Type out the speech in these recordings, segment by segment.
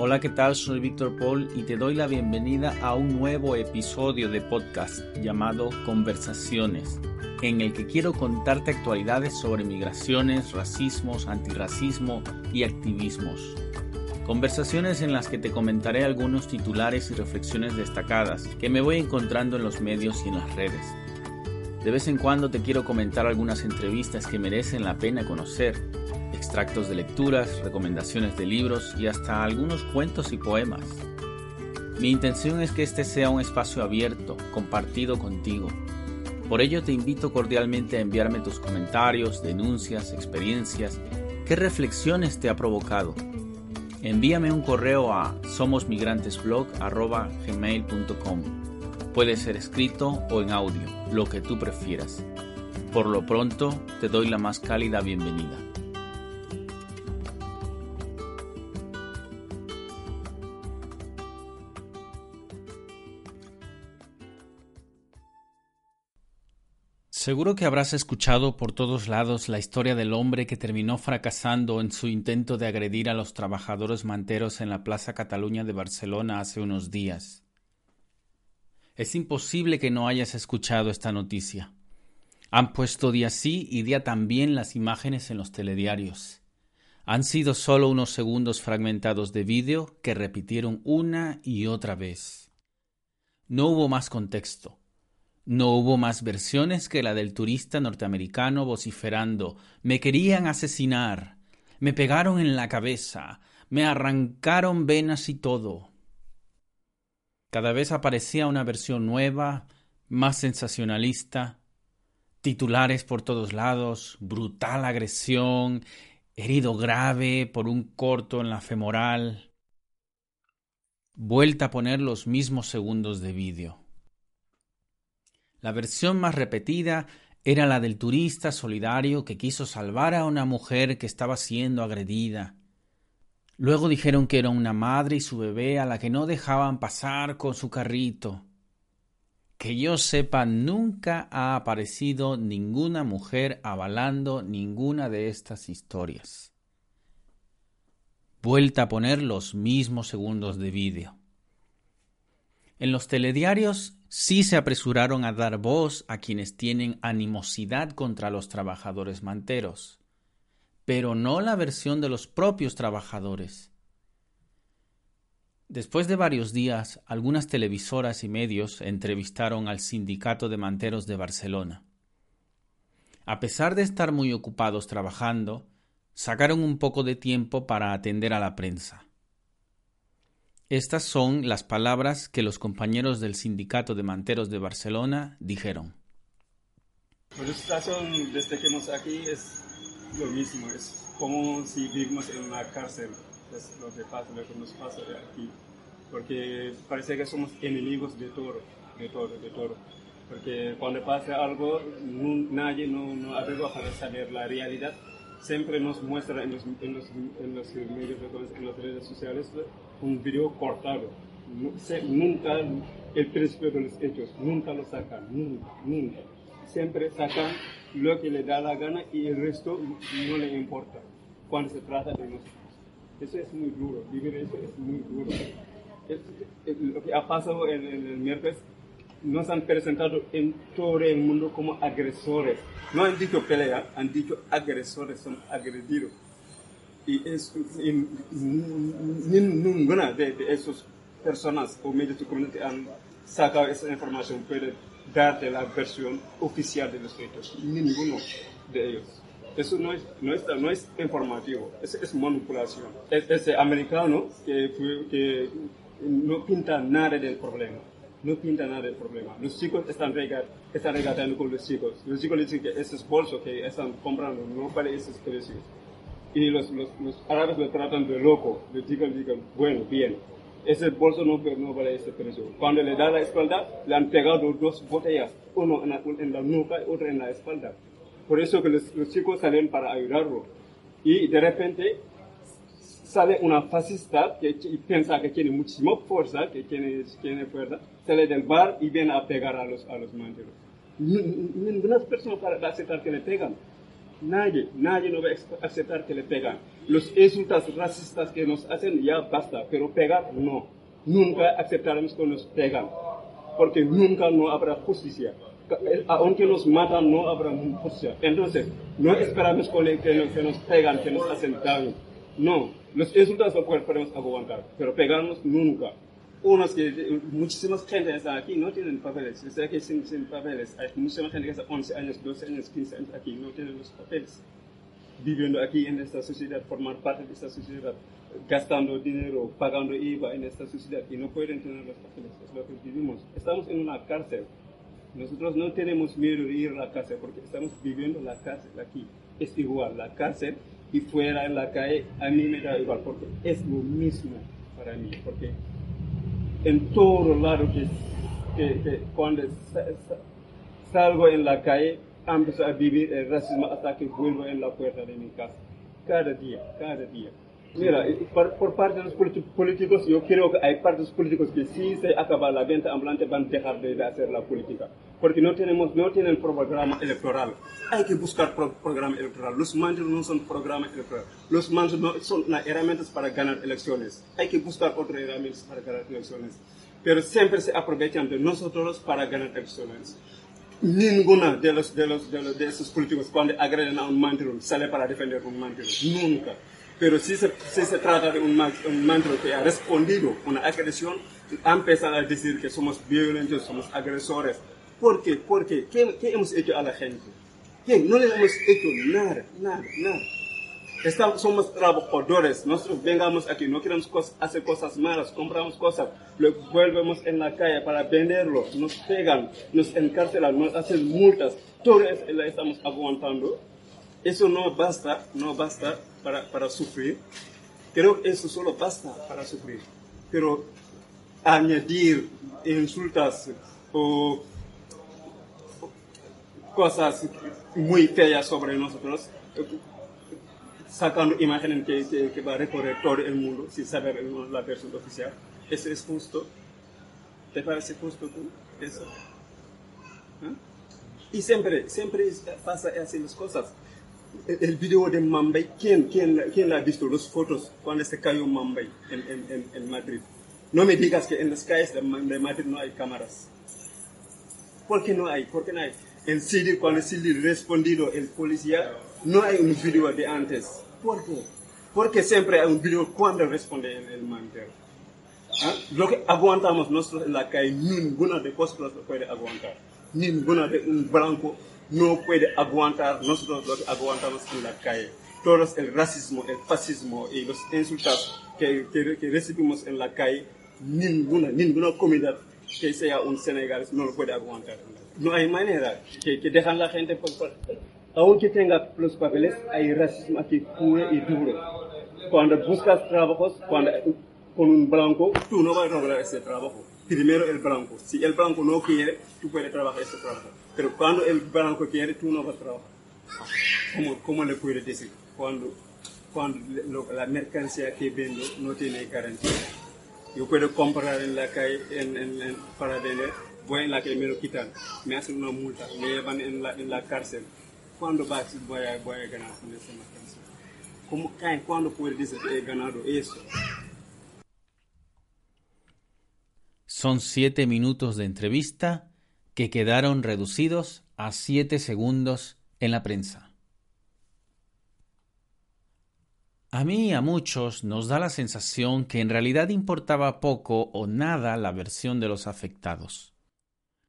Hola, ¿qué tal? Soy Víctor Paul y te doy la bienvenida a un nuevo episodio de podcast llamado Conversaciones, en el que quiero contarte actualidades sobre migraciones, racismos, antirracismo y activismos. Conversaciones en las que te comentaré algunos titulares y reflexiones destacadas que me voy encontrando en los medios y en las redes. De vez en cuando te quiero comentar algunas entrevistas que merecen la pena conocer extractos de lecturas, recomendaciones de libros y hasta algunos cuentos y poemas. Mi intención es que este sea un espacio abierto, compartido contigo. Por ello te invito cordialmente a enviarme tus comentarios, denuncias, experiencias, qué reflexiones te ha provocado. Envíame un correo a somosmigrantesblog.gmail.com. Puede ser escrito o en audio, lo que tú prefieras. Por lo pronto, te doy la más cálida bienvenida. Seguro que habrás escuchado por todos lados la historia del hombre que terminó fracasando en su intento de agredir a los trabajadores manteros en la Plaza Cataluña de Barcelona hace unos días. Es imposible que no hayas escuchado esta noticia. Han puesto día sí y día también las imágenes en los telediarios. Han sido solo unos segundos fragmentados de vídeo que repitieron una y otra vez. No hubo más contexto. No hubo más versiones que la del turista norteamericano vociferando Me querían asesinar, me pegaron en la cabeza, me arrancaron venas y todo. Cada vez aparecía una versión nueva, más sensacionalista, titulares por todos lados, brutal agresión, herido grave por un corto en la femoral. Vuelta a poner los mismos segundos de vídeo. La versión más repetida era la del turista solidario que quiso salvar a una mujer que estaba siendo agredida. Luego dijeron que era una madre y su bebé a la que no dejaban pasar con su carrito. Que yo sepa, nunca ha aparecido ninguna mujer avalando ninguna de estas historias. Vuelta a poner los mismos segundos de vídeo. En los telediarios sí se apresuraron a dar voz a quienes tienen animosidad contra los trabajadores manteros, pero no la versión de los propios trabajadores. Después de varios días, algunas televisoras y medios entrevistaron al Sindicato de Manteros de Barcelona. A pesar de estar muy ocupados trabajando, sacaron un poco de tiempo para atender a la prensa. Estas son las palabras que los compañeros del Sindicato de Manteros de Barcelona dijeron. La situación desde que hemos aquí es lo mismo, es como si vivimos en una cárcel, es lo que pasa, lo que nos pasa aquí, porque parece que somos enemigos de todo, de todo, de todo, porque cuando pasa algo nadie no, no averigua para saber la realidad, siempre nos muestra en los, en los, en los medios, en las redes sociales, un video cortado. nunca el principio de los hechos, nunca lo sacan, nunca, nunca. Siempre sacan lo que le da la gana y el resto no le importa cuando se trata de nosotros. Eso es muy duro, vivir eso es muy duro. lo que ha pasado en, el miércoles nos han presentado en todo el mundo como agresores. No han dicho pelea, han dicho agresores, son agredidos y, es, ninguna de, esas personas o medios de comunicación han sacado esa información puede darte la versión oficial de los hechos. Ninguno de ellos. Eso no es, no es, no es informativo, es, es manipulación. Ese americano que, que no pinta nada del problema no pinta nada del problema. Los chicos están, están regatando con los chicos. Los chicos dicen que esos bolsos que están comprando no vale esos precios y los, los, los, árabes lo tratan de loco, le digan, digan, bueno, bien, ese bolso no, no vale ese precio. Cuando le da la espalda, le han pegado dos botellas, uno en la, en nuca y otro en la espalda. Por eso que los, los, chicos salen para ayudarlo. Y de repente sale una fascista que piensa que tiene muchísima fuerza, que tiene, tiene fuerza, sale del bar y viene a pegar a los, a los manteros. Ninguna persona para aceptar que le pegan Nadie, nadie no va a aceptar que le pegan. Los insultos racistas que nos hacen ya basta, pero pegar no. Nunca aceptaremos que nos pegan, porque nunca no habrá justicia. Aunque nos matan, no habrá justicia. Entonces, no esperamos que nos pegan, que nos hacen daño. No, los insultos no podemos aguantar, pero pegarnos nunca unos que muchísimas gente están aquí no tienen papeles. Yo que sin, sin papeles hay muchísima gente que está 11 años, 12 años, 15 años aquí, no tienen los papeles. Viviendo aquí en esta sociedad, formar parte de esta sociedad, gastando dinero, pagando IVA en esta sociedad y no pueden tener los papeles. Es lo que vivimos. Estamos en una cárcel. Nosotros no tenemos miedo de ir a la cárcel porque estamos viviendo la cárcel aquí. Es igual, la cárcel y fuera en la calle a mí me da igual porque es lo mismo para mí. Porque en todo lado que, que, cuando salgo en la calle, empiezo a vivir el racismo hasta que vuelvo en la puerta de mi casa. Cada día, cada día. Mira, por, parte de los políticos, yo creo que hay partidos políticos que si se acaba la venta ambulante van a dejar de hacer la política. Porque no tenemos, no tienen programa electoral. Hay que buscar programa electoral. Los mandos no son programa electoral. Los mandos no son herramientas para ganar elecciones. Hay que buscar otras herramientas para ganar elecciones. Pero siempre se aprovechan de nosotros para ganar elecciones. Ninguna de los, de los, de, esos políticos cuando agreden a un mandato sale para defender un mandato. Nunca. Pero si se, si se trata de un, un que ha respondido una agresión, empiezan a decir que somos violentos, somos agresores. ¿Por qué? ¿Por qué? ¿Qué, qué hemos hecho a la gente? ¿Qué? No le hemos hecho nada, nada, nada. Estamos, somos trabajadores, nosotros vengamos aquí, no queremos hacer cosas malas, compramos cosas, luego volvemos en la calle para venderlo, nos pegan, nos encarcelan, nos hacen multas, todo eso lo estamos aguantando. Eso no basta, no basta para, para sufrir. Creo que eso solo basta para sufrir. Pero añadir insultas o cosas muy feas sobre nosotros, sacando imágenes que, que, va a recorrer todo el mundo sin saber la versión oficial. ¿Eso es justo? ¿Te parece justo tú? Eso. ¿Ah? Y siempre, siempre pasa así las cosas el video de Mambay, ¿quién, quién, quién ha visto las fotos cuando se cayó Mambay en, en, en, Madrid? No me digas que en las calles de, Madrid no hay cámaras. ¿Por qué no hay? ¿Por qué no hay? El CD, cuando CD respondido el policía, no hay un video de antes. ¿Por qué? Porque siempre hay un video cuando responde el, el ¿Ah? Lo que aguantamos nosotros en la calle, ninguna de cosas puede aguantar. Ninguna de un blanco no puede aguantar nosotros aguantamos en la calle. Todos el racismo, el fascismo y los insultos que, que, recibimos en la calle, ninguna, ninguna comunidad que sea un senegalés no lo puede aguantar. No hay manera que, que dejan la gente, por, aunque tenga los papeles, hay racismo aquí puro y duro. Cuando buscas trabajos, cuando, con un blanco, tú no vas a lograr ese trabajo. Primero el blanco. Si el blanco no quiere, tú puedes trabajar ese trabajo. Pero cuando el blanco quiere, tú no vas a trabajar. ¿Cómo, cómo le puedes decir? Cuando, cuando la mercancía que vendo no tiene garantía. Yo puedo comprar en la calle en, en, para vender, voy en la calle, me lo quitan, me hacen una multa, me llevan en la, en la cárcel. ¿Cuándo voy a, voy a ganar con esa mercancía? ¿Cómo, ¿Cuándo puedes decir que he ganado eso? Son siete minutos de entrevista que quedaron reducidos a siete segundos en la prensa. A mí y a muchos nos da la sensación que en realidad importaba poco o nada la versión de los afectados.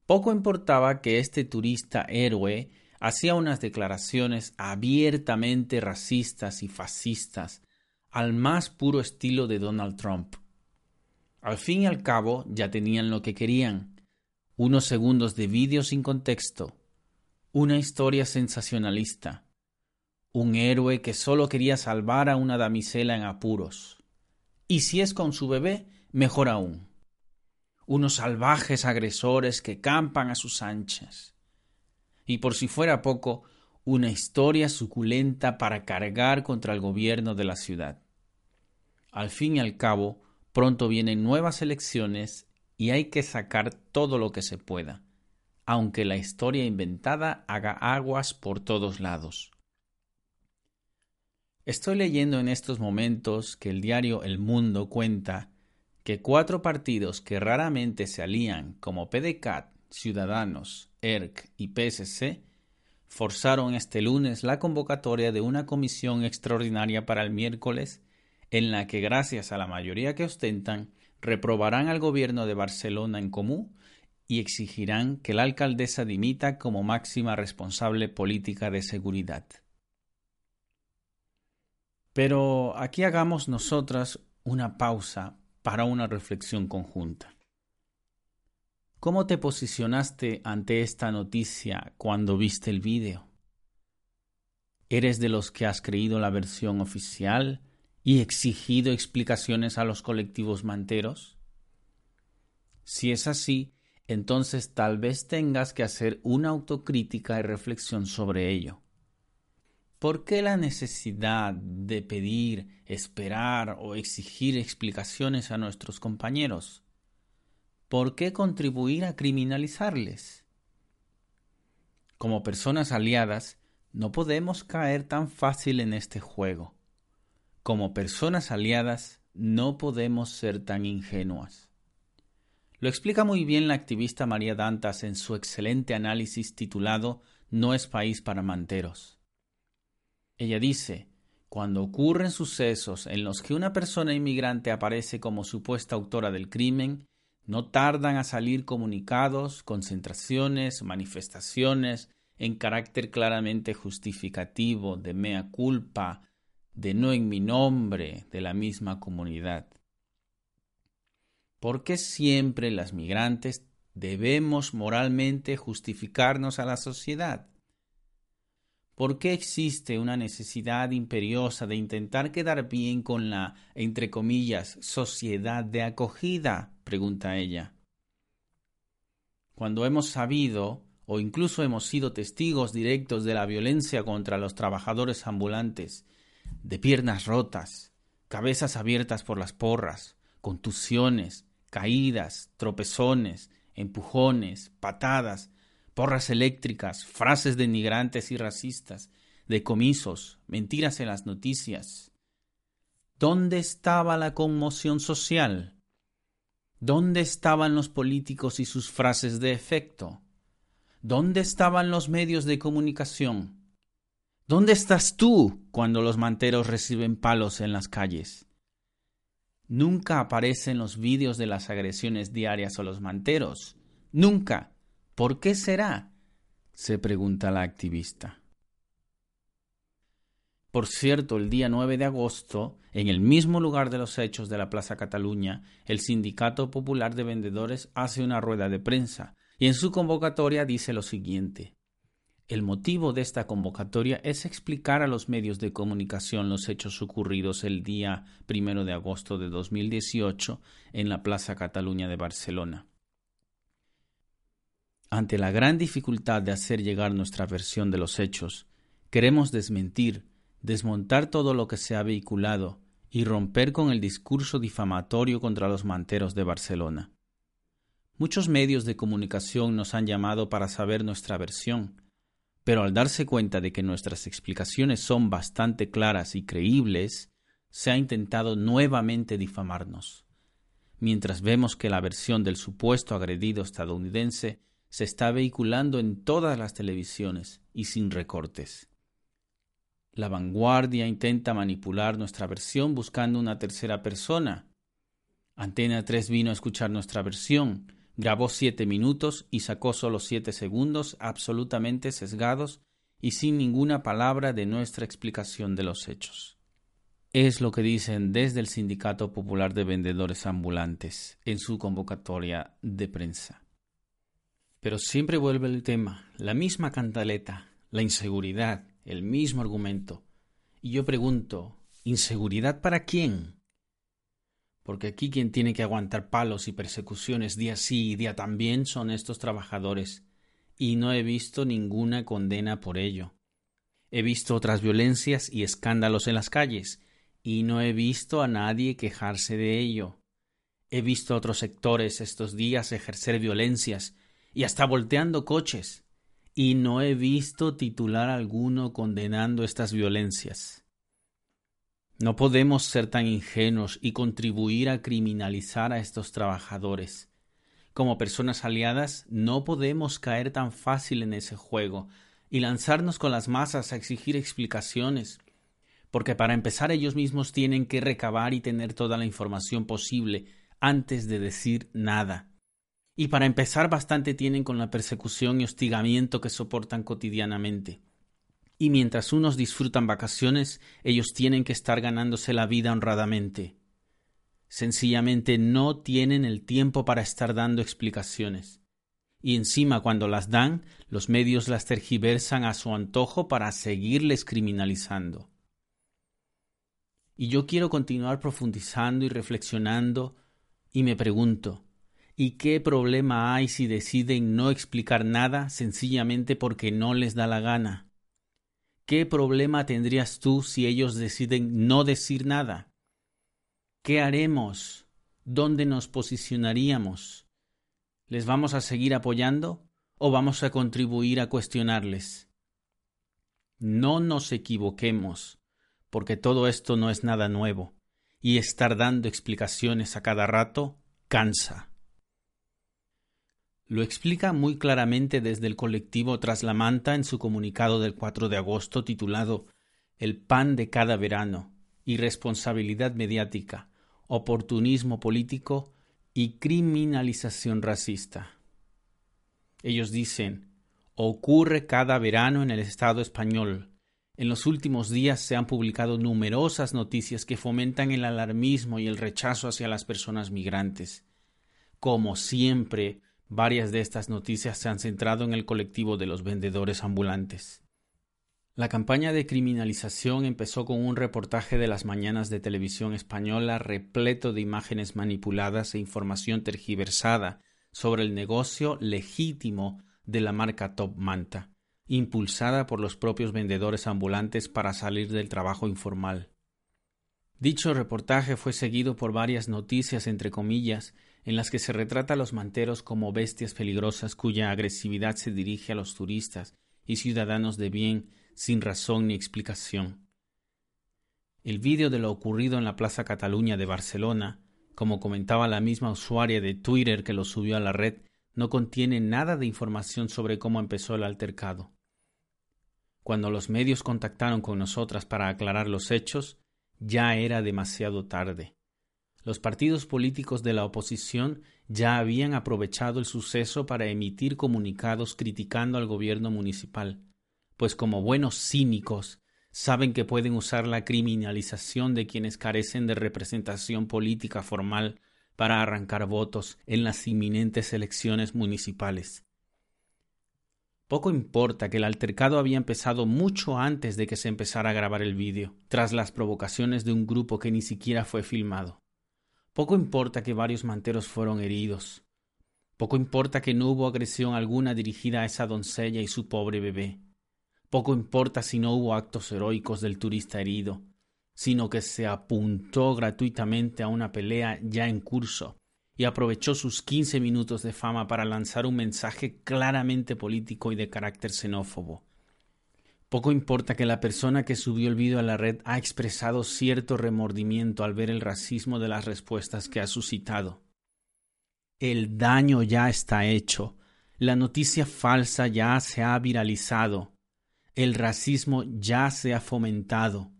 Poco importaba que este turista héroe hacía unas declaraciones abiertamente racistas y fascistas al más puro estilo de Donald Trump. Al fin y al cabo ya tenían lo que querían, unos segundos de vídeo sin contexto, una historia sensacionalista, un héroe que solo quería salvar a una damisela en apuros. Y si es con su bebé, mejor aún. Unos salvajes agresores que campan a sus anchas. Y por si fuera poco, una historia suculenta para cargar contra el gobierno de la ciudad. Al fin y al cabo, pronto vienen nuevas elecciones y hay que sacar todo lo que se pueda, aunque la historia inventada haga aguas por todos lados. Estoy leyendo en estos momentos que el diario El Mundo cuenta que cuatro partidos que raramente se alían, como PDCAT, Ciudadanos, ERC y PSC, forzaron este lunes la convocatoria de una comisión extraordinaria para el miércoles, en la que, gracias a la mayoría que ostentan, reprobarán al gobierno de Barcelona en común y exigirán que la alcaldesa dimita como máxima responsable política de seguridad. Pero aquí hagamos nosotras una pausa para una reflexión conjunta. ¿Cómo te posicionaste ante esta noticia cuando viste el vídeo? ¿Eres de los que has creído la versión oficial y exigido explicaciones a los colectivos manteros? Si es así, entonces tal vez tengas que hacer una autocrítica y reflexión sobre ello. ¿Por qué la necesidad de pedir, esperar o exigir explicaciones a nuestros compañeros? ¿Por qué contribuir a criminalizarles? Como personas aliadas, no podemos caer tan fácil en este juego. Como personas aliadas, no podemos ser tan ingenuas. Lo explica muy bien la activista María Dantas en su excelente análisis titulado No es país para manteros. Ella dice, cuando ocurren sucesos en los que una persona inmigrante aparece como supuesta autora del crimen, no tardan a salir comunicados, concentraciones, manifestaciones en carácter claramente justificativo de mea culpa, de no en mi nombre, de la misma comunidad. ¿Por qué siempre las migrantes debemos moralmente justificarnos a la sociedad? ¿Por qué existe una necesidad imperiosa de intentar quedar bien con la, entre comillas, sociedad de acogida? pregunta ella. Cuando hemos sabido o incluso hemos sido testigos directos de la violencia contra los trabajadores ambulantes, de piernas rotas, cabezas abiertas por las porras, contusiones, caídas, tropezones, empujones, patadas, porras eléctricas, frases denigrantes y racistas, decomisos, mentiras en las noticias. ¿Dónde estaba la conmoción social? ¿Dónde estaban los políticos y sus frases de efecto? ¿Dónde estaban los medios de comunicación? ¿Dónde estás tú cuando los manteros reciben palos en las calles? Nunca aparecen los vídeos de las agresiones diarias a los manteros. Nunca. ¿Por qué será? se pregunta la activista. Por cierto, el día 9 de agosto, en el mismo lugar de los hechos de la Plaza Cataluña, el Sindicato Popular de Vendedores hace una rueda de prensa y en su convocatoria dice lo siguiente. El motivo de esta convocatoria es explicar a los medios de comunicación los hechos ocurridos el día 1 de agosto de 2018 en la Plaza Cataluña de Barcelona. Ante la gran dificultad de hacer llegar nuestra versión de los hechos, queremos desmentir, desmontar todo lo que se ha vehiculado y romper con el discurso difamatorio contra los manteros de Barcelona. Muchos medios de comunicación nos han llamado para saber nuestra versión, pero al darse cuenta de que nuestras explicaciones son bastante claras y creíbles, se ha intentado nuevamente difamarnos. Mientras vemos que la versión del supuesto agredido estadounidense se está vehiculando en todas las televisiones y sin recortes. La vanguardia intenta manipular nuestra versión buscando una tercera persona. Antena 3 vino a escuchar nuestra versión, grabó siete minutos y sacó solo siete segundos absolutamente sesgados y sin ninguna palabra de nuestra explicación de los hechos. Es lo que dicen desde el Sindicato Popular de Vendedores Ambulantes en su convocatoria de prensa. Pero siempre vuelve el tema, la misma cantaleta, la inseguridad, el mismo argumento. Y yo pregunto, ¿inseguridad para quién? Porque aquí quien tiene que aguantar palos y persecuciones día sí y día también son estos trabajadores, y no he visto ninguna condena por ello. He visto otras violencias y escándalos en las calles, y no he visto a nadie quejarse de ello. He visto a otros sectores estos días ejercer violencias y hasta volteando coches, y no he visto titular alguno condenando estas violencias. No podemos ser tan ingenuos y contribuir a criminalizar a estos trabajadores. Como personas aliadas, no podemos caer tan fácil en ese juego y lanzarnos con las masas a exigir explicaciones, porque para empezar ellos mismos tienen que recabar y tener toda la información posible antes de decir nada. Y para empezar bastante tienen con la persecución y hostigamiento que soportan cotidianamente y mientras unos disfrutan vacaciones, ellos tienen que estar ganándose la vida honradamente. Sencillamente no tienen el tiempo para estar dando explicaciones. Y encima cuando las dan, los medios las tergiversan a su antojo para seguirles criminalizando. Y yo quiero continuar profundizando y reflexionando y me pregunto, ¿y qué problema hay si deciden no explicar nada sencillamente porque no les da la gana? ¿Qué problema tendrías tú si ellos deciden no decir nada? ¿Qué haremos? ¿Dónde nos posicionaríamos? ¿Les vamos a seguir apoyando o vamos a contribuir a cuestionarles? No nos equivoquemos, porque todo esto no es nada nuevo, y estar dando explicaciones a cada rato cansa. Lo explica muy claramente desde el colectivo Tras la Manta en su comunicado del 4 de agosto titulado El pan de cada verano, irresponsabilidad mediática, oportunismo político y criminalización racista. Ellos dicen, ocurre cada verano en el Estado español. En los últimos días se han publicado numerosas noticias que fomentan el alarmismo y el rechazo hacia las personas migrantes. Como siempre, Varias de estas noticias se han centrado en el colectivo de los vendedores ambulantes. La campaña de criminalización empezó con un reportaje de las mañanas de televisión española repleto de imágenes manipuladas e información tergiversada sobre el negocio legítimo de la marca Top Manta, impulsada por los propios vendedores ambulantes para salir del trabajo informal. Dicho reportaje fue seguido por varias noticias entre comillas en las que se retrata a los manteros como bestias peligrosas cuya agresividad se dirige a los turistas y ciudadanos de bien sin razón ni explicación. El vídeo de lo ocurrido en la Plaza Cataluña de Barcelona, como comentaba la misma usuaria de Twitter que lo subió a la red, no contiene nada de información sobre cómo empezó el altercado. Cuando los medios contactaron con nosotras para aclarar los hechos, ya era demasiado tarde. Los partidos políticos de la oposición ya habían aprovechado el suceso para emitir comunicados criticando al gobierno municipal, pues como buenos cínicos saben que pueden usar la criminalización de quienes carecen de representación política formal para arrancar votos en las inminentes elecciones municipales. Poco importa que el altercado había empezado mucho antes de que se empezara a grabar el vídeo, tras las provocaciones de un grupo que ni siquiera fue filmado. Poco importa que varios manteros fueron heridos. Poco importa que no hubo agresión alguna dirigida a esa doncella y su pobre bebé. Poco importa si no hubo actos heroicos del turista herido, sino que se apuntó gratuitamente a una pelea ya en curso y aprovechó sus quince minutos de fama para lanzar un mensaje claramente político y de carácter xenófobo. Poco importa que la persona que subió el vídeo a la red ha expresado cierto remordimiento al ver el racismo de las respuestas que ha suscitado. El daño ya está hecho. La noticia falsa ya se ha viralizado. El racismo ya se ha fomentado.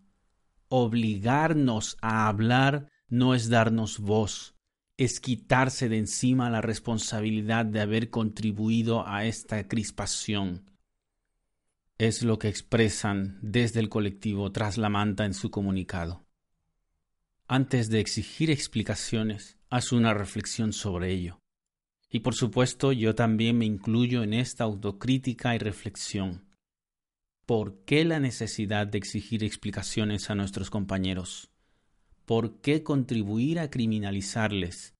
Obligarnos a hablar no es darnos voz, es quitarse de encima la responsabilidad de haber contribuido a esta crispación es lo que expresan desde el colectivo Tras la Manta en su comunicado. Antes de exigir explicaciones, haz una reflexión sobre ello. Y por supuesto yo también me incluyo en esta autocrítica y reflexión. ¿Por qué la necesidad de exigir explicaciones a nuestros compañeros? ¿Por qué contribuir a criminalizarles?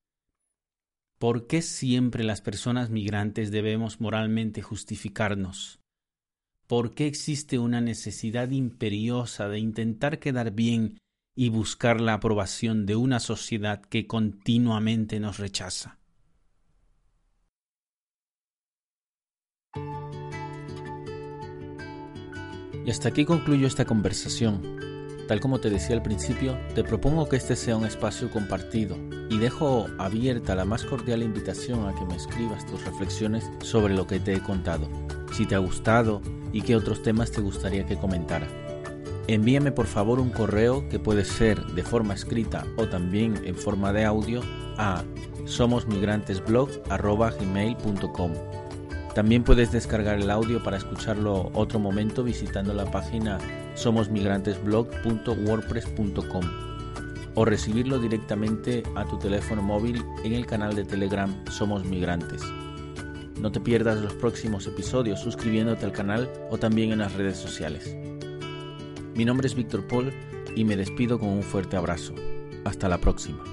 ¿Por qué siempre las personas migrantes debemos moralmente justificarnos? ¿Por qué existe una necesidad imperiosa de intentar quedar bien y buscar la aprobación de una sociedad que continuamente nos rechaza? Y hasta aquí concluyo esta conversación. Tal como te decía al principio, te propongo que este sea un espacio compartido y dejo abierta la más cordial invitación a que me escribas tus reflexiones sobre lo que te he contado, si te ha gustado y qué otros temas te gustaría que comentara. Envíame por favor un correo que puede ser de forma escrita o también en forma de audio a somosmigrantesblog.com. También puedes descargar el audio para escucharlo otro momento visitando la página somosmigrantesblog.wordpress.com o recibirlo directamente a tu teléfono móvil en el canal de Telegram Somos Migrantes. No te pierdas los próximos episodios suscribiéndote al canal o también en las redes sociales. Mi nombre es Víctor Paul y me despido con un fuerte abrazo. Hasta la próxima.